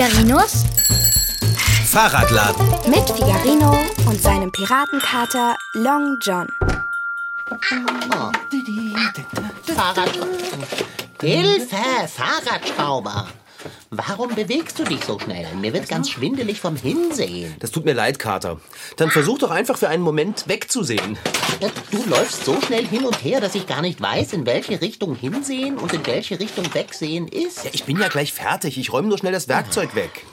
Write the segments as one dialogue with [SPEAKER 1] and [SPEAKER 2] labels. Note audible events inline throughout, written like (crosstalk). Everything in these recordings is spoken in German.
[SPEAKER 1] Figarinos
[SPEAKER 2] Fahrradladen.
[SPEAKER 1] mit Figarino und seinem Piratenkater Long John.
[SPEAKER 3] Fahrrad. Hilfe, Fahrradschrauber. Warum bewegst du dich so schnell? Mir wird ganz schwindelig vom Hinsehen.
[SPEAKER 2] Das tut mir leid, Kater. Dann versuch doch einfach für einen Moment wegzusehen.
[SPEAKER 3] Du läufst so schnell hin und her, dass ich gar nicht weiß, in welche Richtung hinsehen und in welche Richtung wegsehen ist.
[SPEAKER 2] Ja, ich bin ja gleich fertig. Ich räume nur schnell das Werkzeug weg.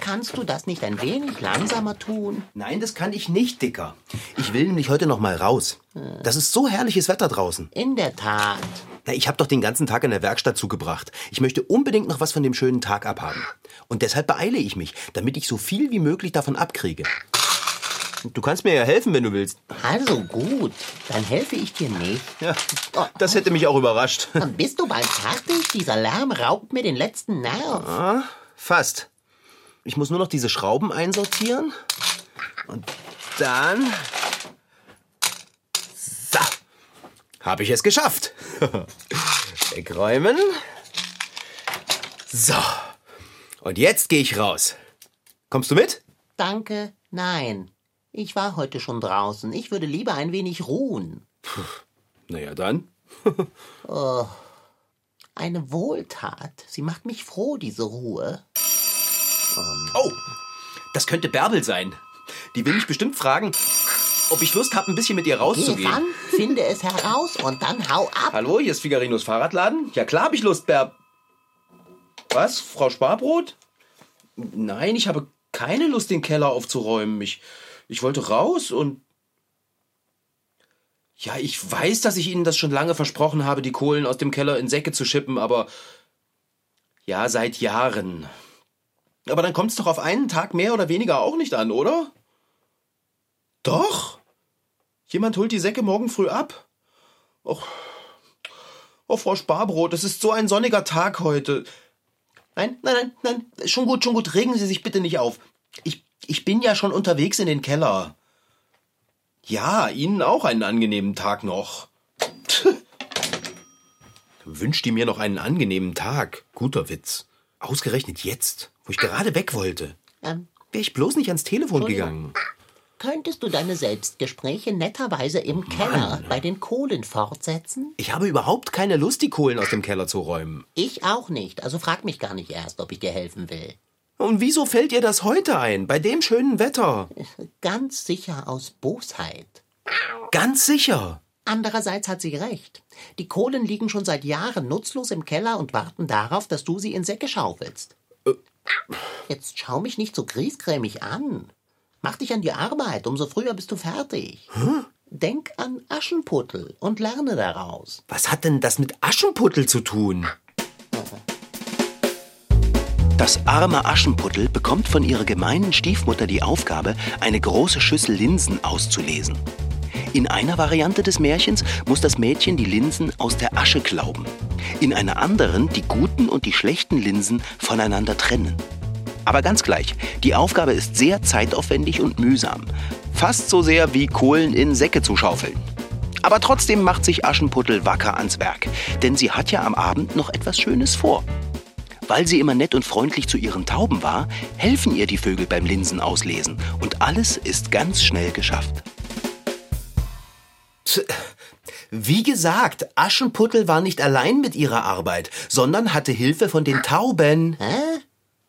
[SPEAKER 3] Kannst du das nicht ein wenig langsamer tun?
[SPEAKER 2] Nein, das kann ich nicht, Dicker. Ich will nämlich heute noch mal raus. Das ist so herrliches Wetter draußen.
[SPEAKER 3] In der Tat.
[SPEAKER 2] Na, ich habe doch den ganzen Tag in der Werkstatt zugebracht. Ich möchte unbedingt noch was von dem schönen Tag abhaben. Und deshalb beeile ich mich, damit ich so viel wie möglich davon abkriege. Du kannst mir ja helfen, wenn du willst.
[SPEAKER 3] Also gut, dann helfe ich dir nicht.
[SPEAKER 2] Ja, das hätte mich auch überrascht.
[SPEAKER 3] Dann bist du bald fertig. Dieser Lärm raubt mir den letzten Nerv.
[SPEAKER 2] Fast. Ich muss nur noch diese Schrauben einsortieren. Und dann. So. Habe ich es geschafft. (laughs) Wegräumen. So. Und jetzt gehe ich raus. Kommst du mit?
[SPEAKER 3] Danke, nein. Ich war heute schon draußen. Ich würde lieber ein wenig ruhen.
[SPEAKER 2] Naja, dann. (laughs)
[SPEAKER 3] Eine Wohltat. Sie macht mich froh, diese Ruhe.
[SPEAKER 2] Oh, das könnte Bärbel sein. Die will mich bestimmt fragen, ob ich Lust habe, ein bisschen mit ihr
[SPEAKER 3] Geh
[SPEAKER 2] rauszugehen.
[SPEAKER 3] ran, finde es heraus und dann hau ab.
[SPEAKER 2] Hallo, hier ist Figarinos Fahrradladen. Ja, klar habe ich Lust, Bär. Was? Frau Sparbrot? Nein, ich habe keine Lust, den Keller aufzuräumen. Ich, ich wollte raus und. Ja, ich weiß, dass ich Ihnen das schon lange versprochen habe, die Kohlen aus dem Keller in Säcke zu schippen, aber. Ja, seit Jahren. Aber dann kommt es doch auf einen Tag mehr oder weniger auch nicht an, oder? Doch? Jemand holt die Säcke morgen früh ab? Och, Oh, Frau Sparbrot, es ist so ein sonniger Tag heute. Nein, nein, nein, nein, schon gut, schon gut, regen Sie sich bitte nicht auf. Ich, ich bin ja schon unterwegs in den Keller. Ja, Ihnen auch einen angenehmen Tag noch. Wünscht die mir noch einen angenehmen Tag? Guter Witz. Ausgerechnet jetzt, wo ich gerade weg wollte.
[SPEAKER 3] Ähm,
[SPEAKER 2] Wäre ich bloß nicht ans Telefon gegangen.
[SPEAKER 3] könntest du deine Selbstgespräche netterweise im Keller bei den Kohlen fortsetzen?
[SPEAKER 2] Ich habe überhaupt keine Lust, die Kohlen aus dem Keller zu räumen.
[SPEAKER 3] Ich auch nicht, also frag mich gar nicht erst, ob ich dir helfen will.
[SPEAKER 2] Und wieso fällt ihr das heute ein, bei dem schönen Wetter?
[SPEAKER 3] Ganz sicher aus Bosheit.
[SPEAKER 2] Ganz sicher.
[SPEAKER 3] Andererseits hat sie recht. Die Kohlen liegen schon seit Jahren nutzlos im Keller und warten darauf, dass du sie in Säcke schaufelst. Jetzt schau mich nicht so griesgrämig an. Mach dich an die Arbeit, umso früher bist du fertig. Denk an Aschenputtel und lerne daraus.
[SPEAKER 2] Was hat denn das mit Aschenputtel zu tun? Das arme Aschenputtel bekommt von ihrer gemeinen Stiefmutter die Aufgabe, eine große Schüssel Linsen auszulesen. In einer Variante des Märchens muss das Mädchen die Linsen aus der Asche glauben. In einer anderen die guten und die schlechten Linsen voneinander trennen. Aber ganz gleich, die Aufgabe ist sehr zeitaufwendig und mühsam. Fast so sehr wie Kohlen in Säcke zu schaufeln. Aber trotzdem macht sich Aschenputtel wacker ans Werk, denn sie hat ja am Abend noch etwas Schönes vor. Weil sie immer nett und freundlich zu ihren Tauben war, helfen ihr die Vögel beim Linsenauslesen und alles ist ganz schnell geschafft. Wie gesagt, Aschenputtel war nicht allein mit ihrer Arbeit, sondern hatte Hilfe von den Tauben.
[SPEAKER 3] Hä?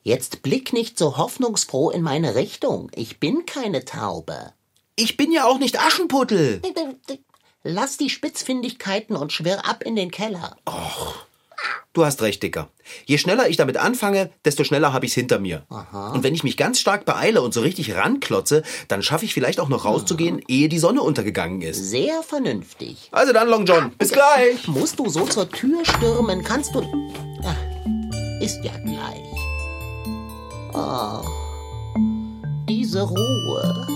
[SPEAKER 3] Jetzt blick nicht so hoffnungsfroh in meine Richtung. Ich bin keine Taube.
[SPEAKER 2] Ich bin ja auch nicht Aschenputtel.
[SPEAKER 3] Lass die Spitzfindigkeiten und schwirr ab in den Keller.
[SPEAKER 2] Du hast recht, Dicker. Je schneller ich damit anfange, desto schneller habe ich's hinter mir. Und wenn ich mich ganz stark beeile und so richtig ranklotze, dann schaffe ich vielleicht auch noch rauszugehen, ehe die Sonne untergegangen ist.
[SPEAKER 3] Sehr vernünftig.
[SPEAKER 2] Also dann, Long John. Bis gleich.
[SPEAKER 3] Musst du so zur Tür stürmen, kannst du. Ach, ist ja gleich. Oh, diese Ruhe.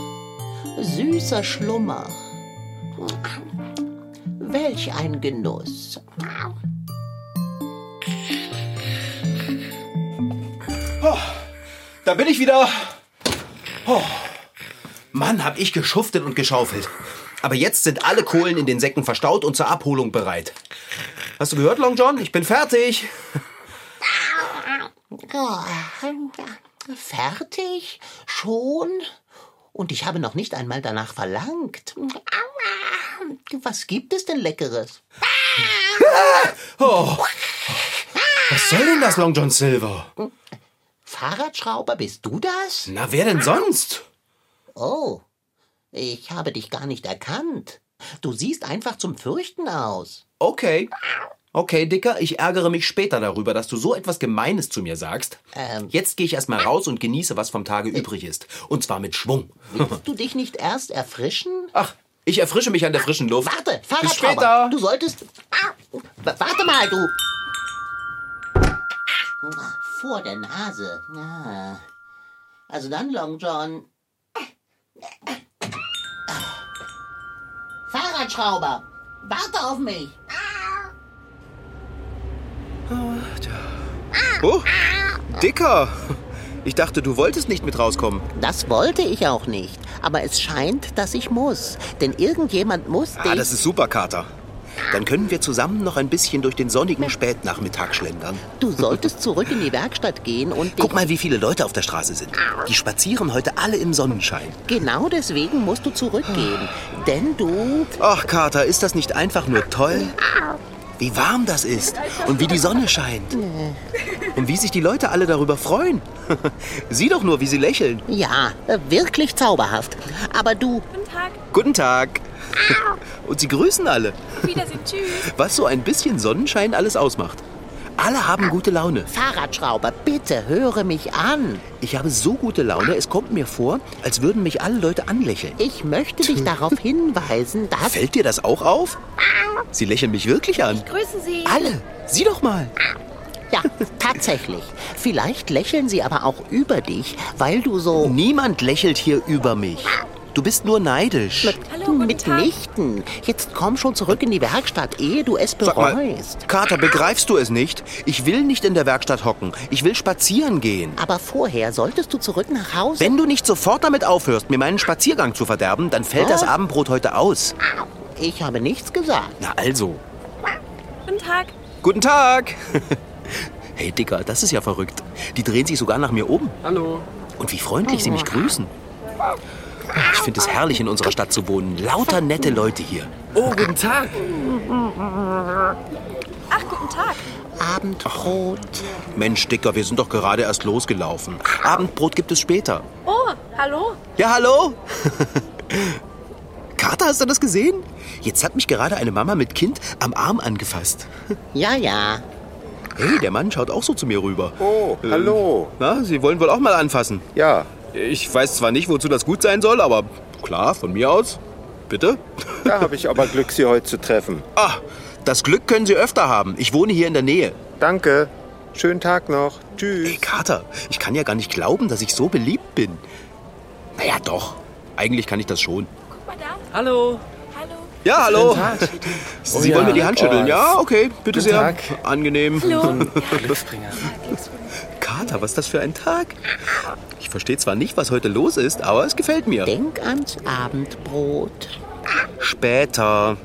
[SPEAKER 3] Süßer Schlummer. Welch ein Genuss.
[SPEAKER 2] Da bin ich wieder. Oh. Mann, hab ich geschuftet und geschaufelt. Aber jetzt sind alle Kohlen in den Säcken verstaut und zur Abholung bereit. Hast du gehört, Long John? Ich bin fertig.
[SPEAKER 3] Oh, fertig? Schon? Und ich habe noch nicht einmal danach verlangt. Was gibt es denn Leckeres? (laughs)
[SPEAKER 2] Oh. Was soll denn das, Long John Silver?
[SPEAKER 3] Fahrradschrauber, bist du das?
[SPEAKER 2] Na, wer denn sonst?
[SPEAKER 3] Oh, ich habe dich gar nicht erkannt. Du siehst einfach zum Fürchten aus.
[SPEAKER 2] Okay. Okay, Dicker, ich ärgere mich später darüber, dass du so etwas Gemeines zu mir sagst.
[SPEAKER 3] Ähm.
[SPEAKER 2] Jetzt gehe ich erstmal raus und genieße, was vom Tage übrig ist. Und zwar mit Schwung.
[SPEAKER 3] Willst du dich nicht erst erfrischen?
[SPEAKER 2] Ach, ich erfrische mich an der frischen Luft.
[SPEAKER 3] Warte,
[SPEAKER 2] Bis
[SPEAKER 3] Fahrradschrauber.
[SPEAKER 2] später.
[SPEAKER 3] Du solltest. Ah, Warte mal, du. Vor der Nase. Ah. Also dann, Long John. Fahrradschrauber, warte auf mich.
[SPEAKER 2] Oh, Dicker. Ich dachte, du wolltest nicht mit rauskommen.
[SPEAKER 3] Das wollte ich auch nicht. Aber es scheint, dass ich muss. Denn irgendjemand muss
[SPEAKER 2] Ah, das ist super, Kater. Dann können wir zusammen noch ein bisschen durch den sonnigen Spätnachmittag schlendern.
[SPEAKER 3] Du solltest zurück in die Werkstatt gehen und.
[SPEAKER 2] Guck mal, wie viele Leute auf der Straße sind. Die spazieren heute alle im Sonnenschein.
[SPEAKER 3] Genau deswegen musst du zurückgehen. Denn du.
[SPEAKER 2] Ach, Kater, ist das nicht einfach nur toll? Wie warm das ist und wie die Sonne scheint. Und wie sich die Leute alle darüber freuen. (laughs) Sieh doch nur, wie sie lächeln.
[SPEAKER 3] Ja, wirklich zauberhaft. Aber du.
[SPEAKER 4] Guten Tag.
[SPEAKER 2] Guten Tag. Und sie grüßen alle.
[SPEAKER 4] Auf Wiedersehen. Tschüss.
[SPEAKER 2] Was so ein bisschen Sonnenschein alles ausmacht. Alle haben gute Laune.
[SPEAKER 3] Fahrradschrauber, bitte höre mich an.
[SPEAKER 2] Ich habe so gute Laune, es kommt mir vor, als würden mich alle Leute anlächeln.
[SPEAKER 3] Ich möchte dich darauf hinweisen, dass.
[SPEAKER 2] Fällt dir das auch auf? Sie lächeln mich wirklich an.
[SPEAKER 4] Grüßen Sie.
[SPEAKER 2] Alle. Sieh doch mal.
[SPEAKER 3] Ja, tatsächlich. Vielleicht lächeln sie aber auch über dich, weil du so.
[SPEAKER 2] Niemand lächelt hier über mich. Du bist nur neidisch.
[SPEAKER 4] Hallo, guten Tag.
[SPEAKER 3] Mitnichten. Jetzt komm schon zurück in die Werkstatt, ehe du es
[SPEAKER 2] Sag mal,
[SPEAKER 3] bereust.
[SPEAKER 2] Kater, begreifst du es nicht? Ich will nicht in der Werkstatt hocken. Ich will spazieren gehen.
[SPEAKER 3] Aber vorher solltest du zurück nach Hause.
[SPEAKER 2] Wenn du nicht sofort damit aufhörst, mir meinen Spaziergang zu verderben, dann fällt das
[SPEAKER 3] Was?
[SPEAKER 2] Abendbrot heute aus.
[SPEAKER 3] Ich habe nichts gesagt.
[SPEAKER 2] Na also.
[SPEAKER 4] Guten Tag.
[SPEAKER 2] Guten Tag. (laughs) Hey, Dicker, das ist ja verrückt. Die drehen sich sogar nach mir um.
[SPEAKER 5] Hallo.
[SPEAKER 2] Und wie freundlich sie mich grüßen. Ich finde es herrlich, in unserer Stadt zu wohnen. Lauter nette Leute hier.
[SPEAKER 5] Oh, guten Tag.
[SPEAKER 4] Ach, guten Tag.
[SPEAKER 3] Abendbrot.
[SPEAKER 2] Mensch, Dicker, wir sind doch gerade erst losgelaufen. Abendbrot gibt es später.
[SPEAKER 4] Oh, hallo.
[SPEAKER 2] Ja, hallo? (laughs) Kater, hast du das gesehen? Jetzt hat mich gerade eine Mama mit Kind am Arm angefasst. (laughs)
[SPEAKER 3] Ja, ja.
[SPEAKER 2] Hey, der Mann schaut auch so zu mir rüber.
[SPEAKER 6] Oh, hallo.
[SPEAKER 2] Na, Sie wollen wohl auch mal anfassen.
[SPEAKER 6] Ja,
[SPEAKER 2] Ich weiß zwar nicht, wozu das gut sein soll, aber klar, von mir aus. Bitte?
[SPEAKER 6] da habe ich aber Glück, Sie heute zu treffen.
[SPEAKER 2] Ah, das Glück können Sie öfter haben. Ich wohne hier in der Nähe.
[SPEAKER 6] Danke. Schönen Tag noch. Tschüss.
[SPEAKER 2] Ey, Kater, ich kann ja gar nicht glauben, dass ich so beliebt bin. Naja, doch. Eigentlich kann ich das schon.
[SPEAKER 4] Guck mal da.
[SPEAKER 5] Hallo.
[SPEAKER 4] Hallo.
[SPEAKER 2] Ja, hallo.
[SPEAKER 5] Tag.
[SPEAKER 2] Sie
[SPEAKER 5] Oh
[SPEAKER 2] wollen
[SPEAKER 5] ja.
[SPEAKER 2] mir die Hand schütteln?
[SPEAKER 6] Oh,
[SPEAKER 2] Ja, okay, bitte
[SPEAKER 5] Guten
[SPEAKER 2] sehr.
[SPEAKER 5] Tag.
[SPEAKER 2] Angenehm.
[SPEAKER 4] Hallo. (laughs)
[SPEAKER 5] Glücksbringer.
[SPEAKER 2] Kater, was ist das für ein Tag? Ich verstehe zwar nicht, was heute los ist, aber es gefällt mir.
[SPEAKER 3] Denk ans Abendbrot.
[SPEAKER 2] Später.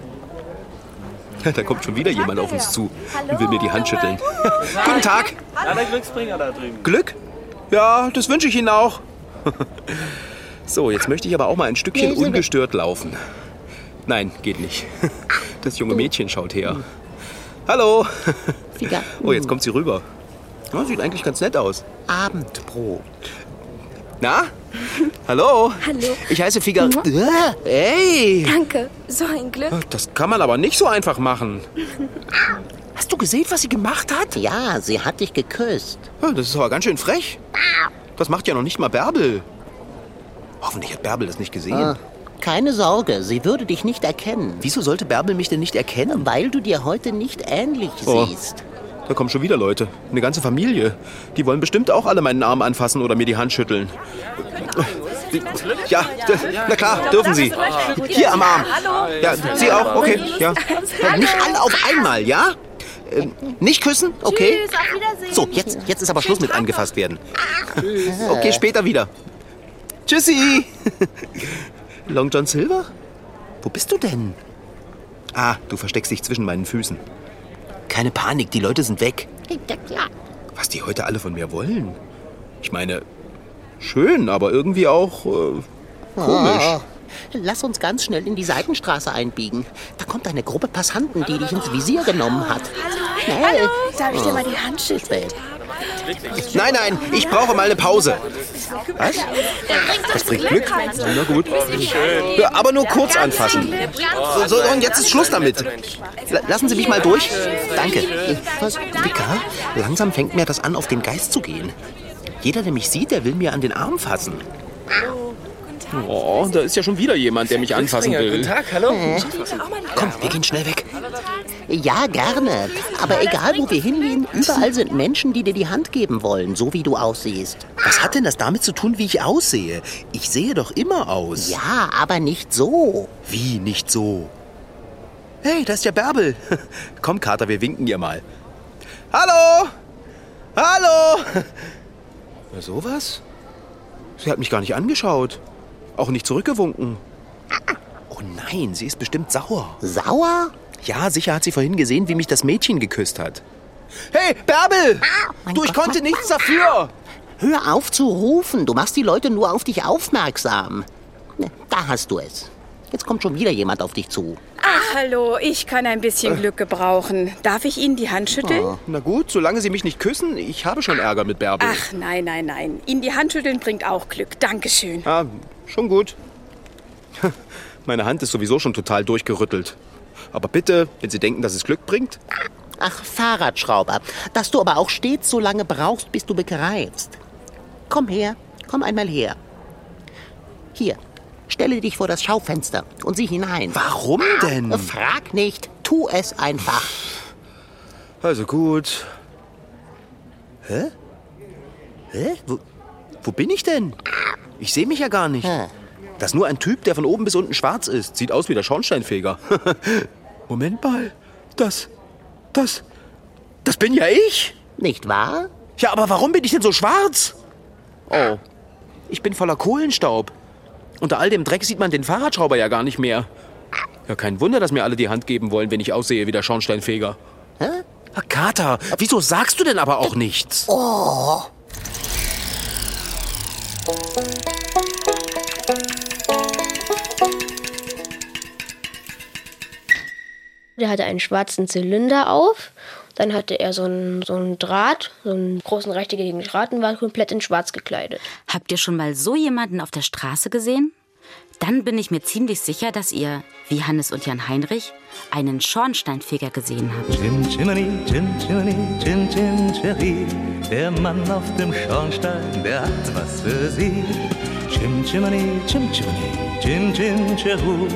[SPEAKER 2] Da kommt schon wieder jemand auf uns zu und will mir die Hand schütteln. (laughs) Guten Tag.
[SPEAKER 5] Ja, der Glücksbringer da drüben.
[SPEAKER 2] Glück? Ja, das wünsche ich Ihnen auch. (laughs) So, jetzt möchte ich aber auch mal ein Stückchen ungestört laufen. Nein, geht nicht. (laughs) Das junge Mädchen schaut her. Hallo. Oh, jetzt kommt sie rüber. Ja, sieht eigentlich ganz nett aus.
[SPEAKER 3] Abendbrot.
[SPEAKER 2] Na? Hallo?
[SPEAKER 4] Hallo.
[SPEAKER 2] Ich heiße Figa. Hey!
[SPEAKER 4] Danke. So ein Glück.
[SPEAKER 2] Das kann man aber nicht so einfach machen. Hast du gesehen, was sie gemacht hat?
[SPEAKER 3] Ja, sie hat dich geküsst.
[SPEAKER 2] Ja, Das ist aber ganz schön frech. Das macht ja noch nicht mal Bärbel. Hoffentlich hat Bärbel das nicht gesehen.
[SPEAKER 3] Ah, Keine Sorge, sie würde dich nicht erkennen.
[SPEAKER 2] Wieso sollte Bärbel mich denn nicht erkennen?
[SPEAKER 3] Weil du dir heute nicht ähnlich
[SPEAKER 2] Oh.
[SPEAKER 3] siehst.
[SPEAKER 2] Da kommen schon wieder Leute. Eine ganze Familie. Die wollen bestimmt auch alle meinen Arm anfassen oder mir die Hand schütteln. Ja, na klar, dürfen Sie. Hier am Arm.
[SPEAKER 4] Hallo.
[SPEAKER 2] Ja, Sie auch? Okay, ja. nicht alle auf einmal, ja? Ähm, nicht küssen? Okay. So, jetzt, jetzt ist aber Schluss mit angefasst werden. Okay, später wieder. Tschüssi. Long John Silver? Wo bist du denn? Ah, du versteckst dich zwischen meinen Füßen. Keine Panik, die Leute sind weg.
[SPEAKER 3] Ja, klar.
[SPEAKER 2] Was die heute alle von mir wollen? Ich meine, schön, aber irgendwie auch äh, komisch.
[SPEAKER 3] Oh, lass uns ganz schnell in die Seitenstraße einbiegen. Da kommt eine Gruppe Passanten, die dich ins Visier genommen hat. Schnell.
[SPEAKER 4] Darf ich dir mal die Hand schütteln?
[SPEAKER 3] Spät.
[SPEAKER 2] Nein, nein, ich brauche mal eine Pause. Was? Das bringt Glück? Na gut. Aber nur kurz anfassen. So, so, und jetzt ist Schluss damit.
[SPEAKER 3] La- Lassen Sie mich mal durch. Danke. Was? Dicker, langsam fängt mir das an, auf den Geist zu gehen. Jeder, der mich sieht, der will mir an den Arm fassen.
[SPEAKER 2] Oh, da ist ja schon wieder jemand, der mich anfassen
[SPEAKER 5] Guten
[SPEAKER 2] will.
[SPEAKER 5] Tag, hallo.
[SPEAKER 3] Komm, wir gehen schnell weg. Ja, gerne. Aber egal, wo wir hingehen, überall sind Menschen, die dir die Hand geben wollen, so wie du aussiehst.
[SPEAKER 2] Was hat denn das damit zu tun, wie ich aussehe? Ich sehe doch immer aus.
[SPEAKER 3] Ja, aber nicht so.
[SPEAKER 2] Wie nicht so? Hey, da ist ja Bärbel. (laughs) Komm, Kater, wir winken ihr mal. Hallo! Hallo! (laughs) Na, sowas? Sie hat mich gar nicht angeschaut. Auch nicht zurückgewunken. Oh nein, sie ist bestimmt sauer.
[SPEAKER 3] Sauer?
[SPEAKER 2] Ja, sicher hat sie vorhin gesehen, wie mich das Mädchen geküsst hat. Hey, Bärbel!
[SPEAKER 3] mein
[SPEAKER 2] Du, ich
[SPEAKER 3] Gott,
[SPEAKER 2] konnte
[SPEAKER 3] mein-
[SPEAKER 2] nichts dafür!
[SPEAKER 3] Hör auf zu rufen. Du machst die Leute nur auf dich aufmerksam. Da hast du es. Jetzt kommt schon wieder jemand auf dich zu.
[SPEAKER 7] Ach, hallo, ich kann ein bisschen Glück gebrauchen. Darf ich Ihnen die Hand schütteln?
[SPEAKER 2] Na gut, solange Sie mich nicht küssen, ich habe schon Ärger mit Bärbel.
[SPEAKER 7] Ach, nein, nein, nein. Ihnen die Hand schütteln bringt auch Glück. Dankeschön.
[SPEAKER 2] Ah, schon gut. (laughs) Meine Hand ist sowieso schon total durchgerüttelt. Aber bitte, wenn Sie denken, dass es Glück bringt.
[SPEAKER 3] Ach, Fahrradschrauber. Dass du aber auch stets so lange brauchst, bis du begreifst. Komm her. Komm einmal her. Hier. Stelle dich vor das Schaufenster und sieh hinein.
[SPEAKER 2] Warum denn?
[SPEAKER 3] Frag nicht. Tu es einfach.
[SPEAKER 2] Also gut. Hä? Hä? Wo, wo bin ich denn? Ich sehe mich ja gar nicht.
[SPEAKER 3] Hä?
[SPEAKER 2] Das ist nur ein Typ, der von oben bis unten schwarz ist. Sieht aus wie der Schornsteinfeger. (laughs) Moment mal. Das. Das. Das bin ja ich.
[SPEAKER 3] Nicht wahr?
[SPEAKER 2] Ja, aber warum bin ich denn so schwarz? Oh. Ich bin voller Kohlenstaub. Unter all dem Dreck sieht man den Fahrradschrauber ja gar nicht mehr. Ja, kein Wunder, dass mir alle die Hand geben wollen, wenn ich aussehe wie der Schornsteinfeger.
[SPEAKER 3] Hä?
[SPEAKER 2] Herr Kater, wieso sagst du denn aber auch nichts?
[SPEAKER 8] Der hatte einen schwarzen Zylinder auf. Dann hatte er so einen, so einen Draht, so einen großen rechteckigen Draht und war komplett in schwarz gekleidet.
[SPEAKER 9] Habt ihr schon mal so jemanden auf der Straße gesehen? Dann bin ich mir ziemlich sicher, dass ihr, wie Hannes und Jan Heinrich, einen Schornsteinfeger gesehen habt.
[SPEAKER 10] Chim Chimney, Chim Chimney, Chin Chin Cherry. Der Mann auf dem Schornstein, der hat was für Sie. Chim Chimney, Chim Chimney, Chin Chin Cheru.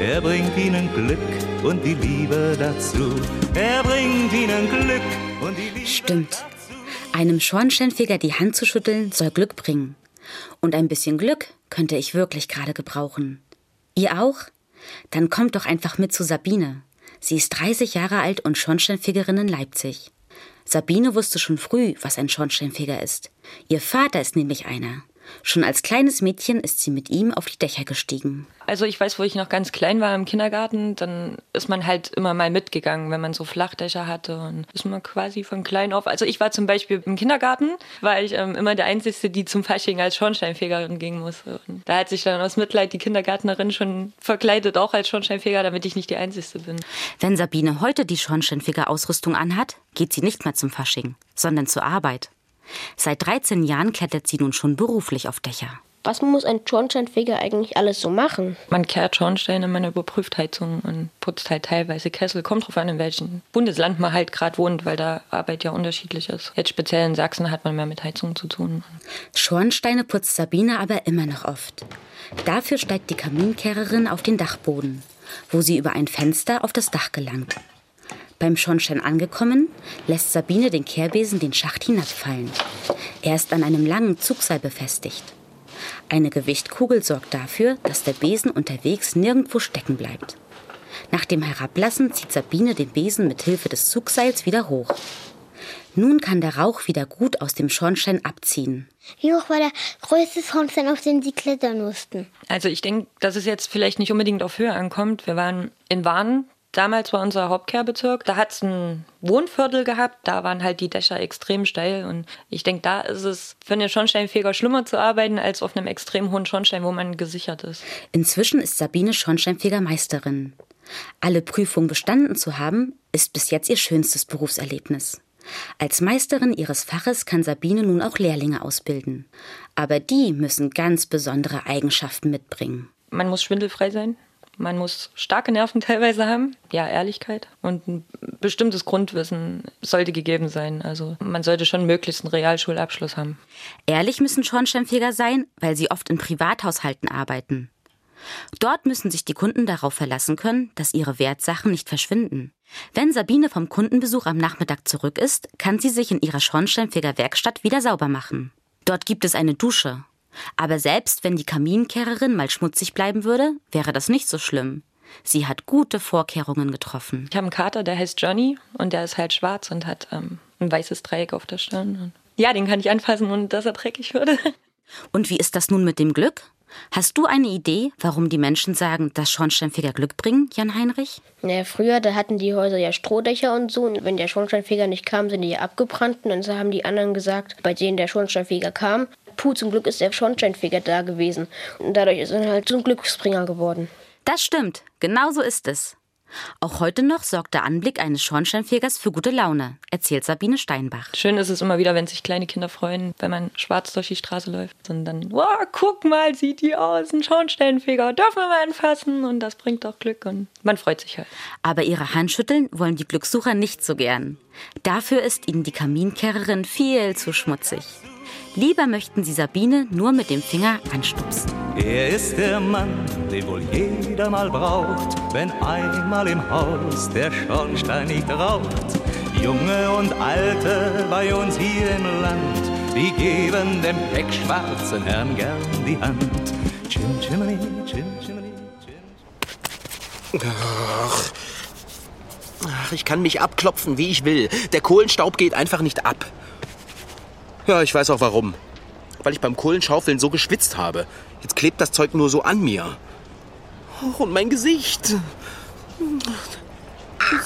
[SPEAKER 10] Er bringt Ihnen Glück und die Liebe dazu. Er bringt Ihnen Glück und die Liebe
[SPEAKER 9] Stimmt. Einem Schornsteinfeger die Hand zu schütteln soll Glück bringen. Und ein bisschen Glück könnte ich wirklich gerade gebrauchen. Ihr auch? Dann kommt doch einfach mit zu Sabine. Sie ist 30 Jahre alt und Schornsteinfegerin in Leipzig. Sabine wusste schon früh, was ein Schornsteinfeger ist. Ihr Vater ist nämlich einer. Schon als kleines Mädchen ist sie mit ihm auf die Dächer gestiegen.
[SPEAKER 11] Also ich weiß, wo ich noch ganz klein war im Kindergarten, dann ist man halt immer mal mitgegangen, wenn man so Flachdächer hatte und ist man quasi von klein auf. Also ich war zum Beispiel im Kindergarten, war ich ähm, immer der Einzige, die zum Fasching als Schornsteinfegerin gehen musste. Und da hat sich dann aus Mitleid die Kindergärtnerin schon verkleidet, auch als Schornsteinfeger, damit ich nicht die Einzige bin.
[SPEAKER 9] Wenn Sabine heute die Schornsteinfeger-Ausrüstung anhat, geht sie nicht mehr zum Fasching, sondern zur Arbeit. Seit 13 Jahren klettert sie nun schon beruflich auf Dächer.
[SPEAKER 8] Was muss ein Schornsteinfeger eigentlich alles so machen?
[SPEAKER 11] Man kehrt Schornsteine, man überprüft Heizungen und putzt halt teilweise Kessel. Kommt drauf an, in welchem Bundesland man halt gerade wohnt, weil da Arbeit ja unterschiedlich ist. Jetzt speziell in Sachsen hat man mehr mit Heizungen zu tun.
[SPEAKER 9] Schornsteine putzt Sabine aber immer noch oft. Dafür steigt die Kaminkehrerin auf den Dachboden, wo sie über ein Fenster auf das Dach gelangt. Beim Schornstein angekommen, lässt Sabine den Kehrbesen den Schacht hinabfallen. Er ist an einem langen Zugseil befestigt. Eine Gewichtkugel sorgt dafür, dass der Besen unterwegs nirgendwo stecken bleibt. Nach dem Herablassen zieht Sabine den Besen mit Hilfe des Zugseils wieder hoch. Nun kann der Rauch wieder gut aus dem Schornstein abziehen.
[SPEAKER 12] Wie hoch war der größte Schornstein, auf den Sie klettern mussten?
[SPEAKER 11] Also ich denke, dass es jetzt vielleicht nicht unbedingt auf Höhe ankommt. Wir waren in Warnen, Damals war unser Hauptkehrbezirk, da hat es ein Wohnviertel gehabt, da waren halt die Dächer extrem steil und ich denke, da ist es für einen Schornsteinfeger schlimmer zu arbeiten als auf einem extrem hohen Schornstein, wo man gesichert ist.
[SPEAKER 9] Inzwischen ist Sabine Schornsteinfegermeisterin. Alle Prüfungen bestanden zu haben, ist bis jetzt ihr schönstes Berufserlebnis. Als Meisterin ihres Faches kann Sabine nun auch Lehrlinge ausbilden. Aber die müssen ganz besondere Eigenschaften mitbringen.
[SPEAKER 11] Man muss schwindelfrei sein. Man muss starke Nerven (laughs) teilweise haben, ja, Ehrlichkeit und ein bestimmtes Grundwissen sollte gegeben sein. Also man sollte schon möglichst einen Realschulabschluss haben.
[SPEAKER 9] Ehrlich müssen Schornsteinfeger sein, weil sie oft in Privathaushalten arbeiten. Dort müssen sich die Kunden darauf verlassen können, dass ihre Wertsachen nicht verschwinden. Wenn Sabine vom Kundenbesuch am Nachmittag zurück ist, kann sie sich in ihrer Schornsteinfeger-Werkstatt wieder sauber machen. Dort gibt es eine Dusche. Aber selbst wenn die Kaminkehrerin mal schmutzig bleiben würde, wäre das nicht so schlimm. Sie hat gute Vorkehrungen getroffen.
[SPEAKER 11] Ich habe einen Kater, der heißt Johnny und der ist halt schwarz und hat ähm, ein weißes Dreieck auf der Stirn. Ja, den kann ich anfassen und dass er dreckig würde. (laughs)
[SPEAKER 9] Und wie ist das nun mit dem Glück? Hast du eine Idee, warum die Menschen sagen, dass Schornsteinfeger Glück bringen, Jan Heinrich?
[SPEAKER 8] Naja, früher, da hatten die Häuser ja Strohdächer und so. Und wenn der Schornsteinfeger nicht kam, sind die ja abgebrannt. Und dann haben die anderen gesagt, bei denen der Schornsteinfeger kam, puh, zum Glück ist der Schornsteinfeger da gewesen. Und dadurch ist er halt zum Glücksbringer geworden.
[SPEAKER 9] Das stimmt, genau so ist es. Auch heute noch sorgt der Anblick eines Schornsteinfegers für gute Laune, erzählt Sabine Steinbach.
[SPEAKER 11] Schön ist es immer wieder, wenn sich kleine Kinder freuen, wenn man schwarz durch die Straße läuft. Und dann, wow, guck mal, sieht die aus, ein Schornsteinfeger, dürfen wir mal anfassen und das bringt auch Glück und man freut sich halt.
[SPEAKER 9] Aber ihre Handschütteln wollen die Glückssucher nicht so gern. Dafür ist ihnen die Kaminkehrerin viel zu schmutzig. Lieber möchten sie Sabine nur mit dem Finger anstupsen.
[SPEAKER 10] Er ist der Mann, den wohl jeder mal braucht, wenn einmal im Haus der Schornstein nicht raucht. Junge und Alte bei uns hier im Land, die geben dem pechschwarzen Herrn gern die Hand. Chim, chimney, chim, chimney,
[SPEAKER 2] Ach. Ach, ich kann mich abklopfen, wie ich will. Der Kohlenstaub geht einfach nicht ab. Ja, ich weiß auch warum. Weil ich beim Kohlenschaufeln so geschwitzt habe. Jetzt klebt das Zeug nur so an mir. Und mein Gesicht.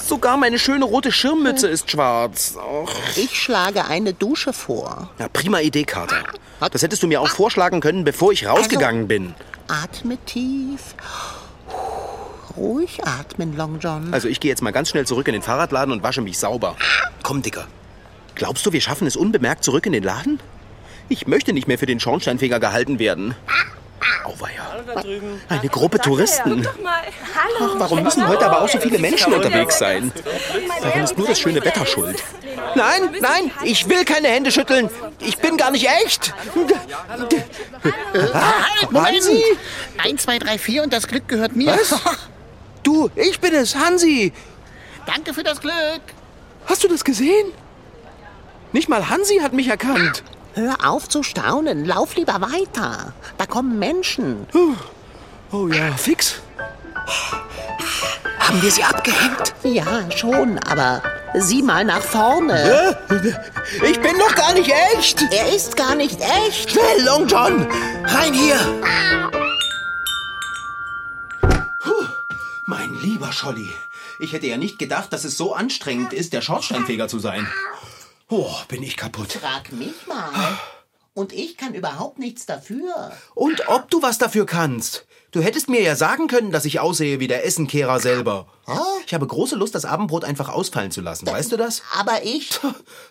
[SPEAKER 2] Sogar meine schöne rote Schirmmütze ist schwarz. Och.
[SPEAKER 3] Ich schlage eine Dusche vor.
[SPEAKER 2] Ja, prima Idee, Carter. Das hättest du mir auch vorschlagen können, bevor ich rausgegangen bin.
[SPEAKER 3] Atme tief. Ruhig atmen, Long John.
[SPEAKER 2] Also ich gehe jetzt mal ganz schnell zurück in den Fahrradladen und wasche mich sauber. Komm, Dicker. Glaubst du, wir schaffen es unbemerkt zurück in den Laden? Ich möchte nicht mehr für den Schornsteinfeger gehalten werden. Auweia. Eine Gruppe Touristen. Ach, warum müssen heute aber auch so viele Menschen unterwegs sein? Warum ist nur das schöne Wetter schuld? Nein, nein, ich will keine Hände schütteln. Ich bin gar nicht echt.
[SPEAKER 3] Halt, Moment!
[SPEAKER 2] Hansi?
[SPEAKER 3] Eins, zwei, drei, vier und das Glück gehört mir.
[SPEAKER 2] Was? (laughs) Du, ich bin es, Hansi.
[SPEAKER 3] Danke für das Glück.
[SPEAKER 2] Hast du das gesehen? Nicht mal Hansi hat mich erkannt.
[SPEAKER 3] Hör auf zu staunen. Lauf lieber weiter. Da kommen Menschen.
[SPEAKER 2] Oh ja, fix. Haben wir sie abgehängt?
[SPEAKER 3] Ja, schon, aber sieh mal nach vorne.
[SPEAKER 2] Ich bin doch gar nicht echt.
[SPEAKER 3] Er ist gar nicht echt.
[SPEAKER 2] Schnell, Long John. Rein hier. Puh, mein lieber Scholli. Ich hätte ja nicht gedacht, dass es so anstrengend ist, der Schornsteinfeger zu sein. Oh, bin ich kaputt.
[SPEAKER 3] Frag mich mal. Und ich kann überhaupt nichts dafür.
[SPEAKER 2] Und ob du was dafür kannst. Du hättest mir ja sagen können, dass ich aussehe wie der Essenkehrer selber. Ich habe große Lust, das Abendbrot einfach ausfallen zu lassen. Weißt du das?
[SPEAKER 3] Aber ich.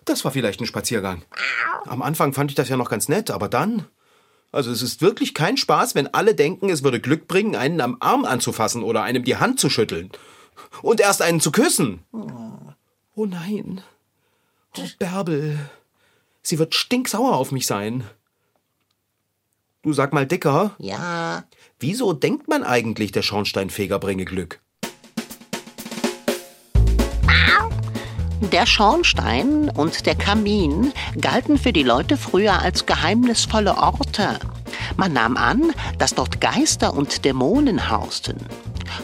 [SPEAKER 2] Das war vielleicht ein Spaziergang. Am Anfang fand ich das ja noch ganz nett, aber dann. Also es ist wirklich kein Spaß, wenn alle denken, es würde Glück bringen, einen am Arm anzufassen oder einem die Hand zu schütteln. Und erst einen zu küssen. Oh nein. Oh, Bärbel. Sie wird stinksauer auf mich sein. Du sag mal, Dicker.
[SPEAKER 3] Ja.
[SPEAKER 2] Wieso denkt man eigentlich, der Schornsteinfeger bringe Glück?
[SPEAKER 3] Der Schornstein und der Kamin galten für die Leute früher als geheimnisvolle Orte. Man nahm an, dass dort Geister und Dämonen hausten.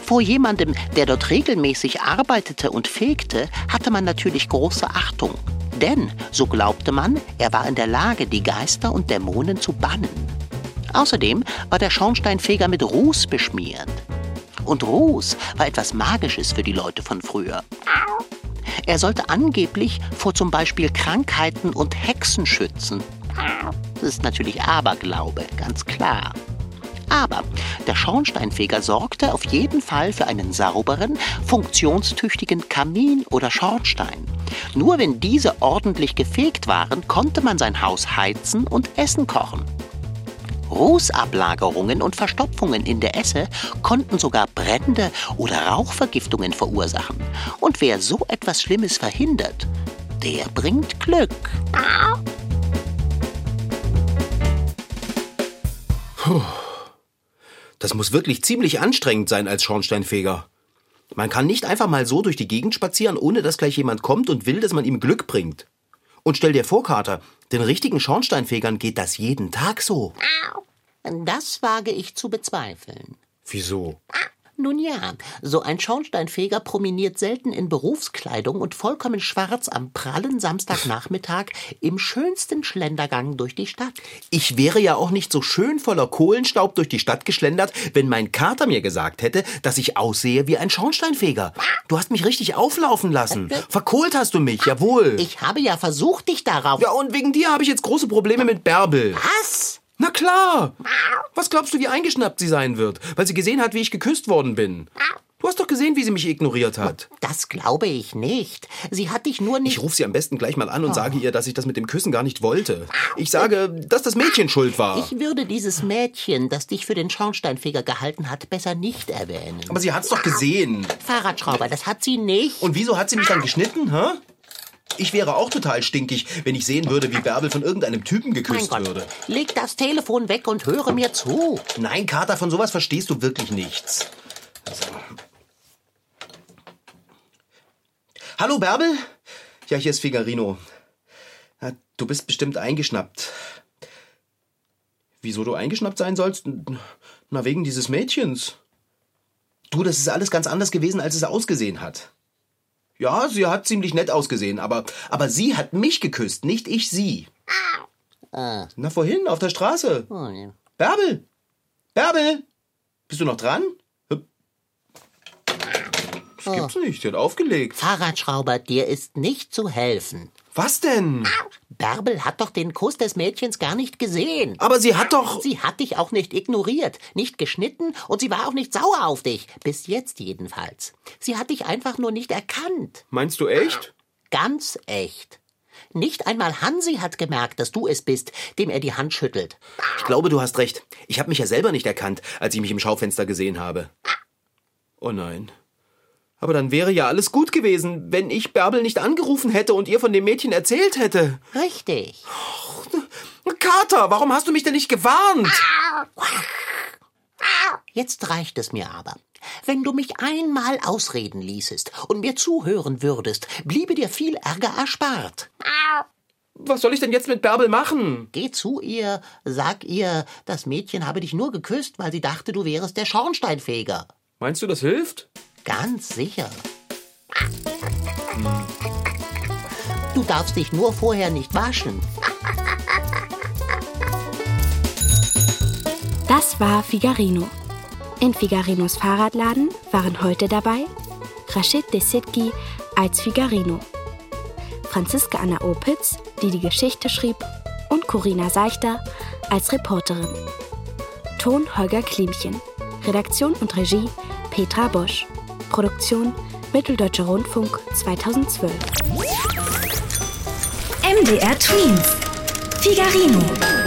[SPEAKER 3] Vor jemandem, der dort regelmäßig arbeitete und fegte, hatte man natürlich große Achtung. Denn, so glaubte man, er war in der Lage, die Geister und Dämonen zu bannen. Außerdem war der Schornsteinfeger mit Ruß beschmiert. Und Ruß war etwas Magisches für die Leute von früher. Er sollte angeblich vor zum Beispiel Krankheiten und Hexen schützen. Das ist natürlich Aberglaube, ganz klar. Aber der Schornsteinfeger sorgte auf jeden Fall für einen sauberen, funktionstüchtigen Kamin oder Schornstein. Nur wenn diese ordentlich gefegt waren, konnte man sein Haus heizen und Essen kochen. Rußablagerungen und Verstopfungen in der Esse konnten sogar Brände oder Rauchvergiftungen verursachen. Und wer so etwas Schlimmes verhindert, der bringt Glück.
[SPEAKER 2] Puh. Das muss wirklich ziemlich anstrengend sein als Schornsteinfeger. Man kann nicht einfach mal so durch die Gegend spazieren, ohne dass gleich jemand kommt und will, dass man ihm Glück bringt. Und stell dir vor, Kater, den richtigen Schornsteinfegern geht das jeden Tag so.
[SPEAKER 3] Das wage ich zu bezweifeln.
[SPEAKER 2] Wieso?
[SPEAKER 3] Nun ja, so ein Schornsteinfeger promeniert selten in Berufskleidung und vollkommen schwarz am prallen Samstagnachmittag im schönsten Schlendergang durch die Stadt.
[SPEAKER 2] Ich wäre ja auch nicht so schön voller Kohlenstaub durch die Stadt geschlendert, wenn mein Kater mir gesagt hätte, dass ich aussehe wie ein Schornsteinfeger. Du hast mich richtig auflaufen lassen. Verkohlt hast du mich, jawohl.
[SPEAKER 3] Ich habe ja versucht, dich darauf.
[SPEAKER 2] Ja, und wegen dir habe ich jetzt große Probleme mit Bärbel.
[SPEAKER 3] Was?
[SPEAKER 2] Na klar. Was glaubst du, wie eingeschnappt sie sein wird, weil sie gesehen hat, wie ich geküsst worden bin? Du hast doch gesehen, wie sie mich ignoriert hat.
[SPEAKER 3] Das glaube ich nicht. Sie hat dich nur nicht.
[SPEAKER 2] Ich rufe sie am besten gleich mal an und sage ihr, dass ich das mit dem Küssen gar nicht wollte. Ich sage, dass das Mädchen schuld war.
[SPEAKER 3] Ich würde dieses Mädchen, das dich für den Schornsteinfeger gehalten hat, besser nicht erwähnen.
[SPEAKER 2] Aber sie hat's doch gesehen.
[SPEAKER 3] Fahrradschrauber, das hat sie nicht.
[SPEAKER 2] Und wieso hat sie mich dann geschnitten, hä? Ich wäre auch total stinkig, wenn ich sehen würde, wie Bärbel von irgendeinem Typen geküsst
[SPEAKER 3] mein Gott.
[SPEAKER 2] würde.
[SPEAKER 3] Leg das Telefon weg und höre mir zu.
[SPEAKER 2] Nein, Kater, von sowas verstehst du wirklich nichts. Also. Hallo, Bärbel? Ja, hier ist Figarino. Ja, du bist bestimmt eingeschnappt. Wieso du eingeschnappt sein sollst? Na, wegen dieses Mädchens. Du, das ist alles ganz anders gewesen, als es ausgesehen hat. Ja, sie hat ziemlich nett ausgesehen, aber, aber sie hat mich geküsst, nicht ich sie.
[SPEAKER 3] Ah.
[SPEAKER 2] Na, vorhin, auf der Straße.
[SPEAKER 3] Oh, ja.
[SPEAKER 2] Bärbel! Bärbel! Bist du noch dran? Das gibt's nicht, die hat aufgelegt.
[SPEAKER 3] Fahrradschrauber, dir ist nicht zu helfen.
[SPEAKER 2] Was denn?
[SPEAKER 3] Bärbel hat doch den Kuss des Mädchens gar nicht gesehen.
[SPEAKER 2] Aber sie hat doch.
[SPEAKER 3] Sie hat dich auch nicht ignoriert, nicht geschnitten und sie war auch nicht sauer auf dich. Bis jetzt jedenfalls. Sie hat dich einfach nur nicht erkannt.
[SPEAKER 2] Meinst du echt?
[SPEAKER 3] Ganz echt. Nicht einmal Hansi hat gemerkt, dass du es bist, dem er die Hand schüttelt.
[SPEAKER 2] Ich glaube, du hast recht. Ich habe mich ja selber nicht erkannt, als ich mich im Schaufenster gesehen habe. Oh nein. Aber dann wäre ja alles gut gewesen, wenn ich Bärbel nicht angerufen hätte und ihr von dem Mädchen erzählt hätte.
[SPEAKER 3] Richtig.
[SPEAKER 2] Oh, Kater, warum hast du mich denn nicht gewarnt?
[SPEAKER 3] Jetzt reicht es mir aber. Wenn du mich einmal ausreden ließest und mir zuhören würdest, bliebe dir viel Ärger erspart.
[SPEAKER 2] Was soll ich denn jetzt mit Bärbel machen?
[SPEAKER 3] Geh zu ihr, sag ihr, das Mädchen habe dich nur geküsst, weil sie dachte, du wärest der Schornsteinfeger.
[SPEAKER 2] Meinst du, das hilft?
[SPEAKER 3] Ganz sicher. Du darfst dich nur vorher nicht waschen.
[SPEAKER 1] Das war Figarino. In Figarinos Fahrradladen waren heute dabei Rashid Desitki als Figarino, Franziska Anna Opitz, die die Geschichte schrieb, und Corinna Seichter als Reporterin. Ton Holger Klimchen. Redaktion und Regie Petra Bosch. Produktion Mitteldeutscher Rundfunk 2012.
[SPEAKER 13] MDR Twins. Figarino.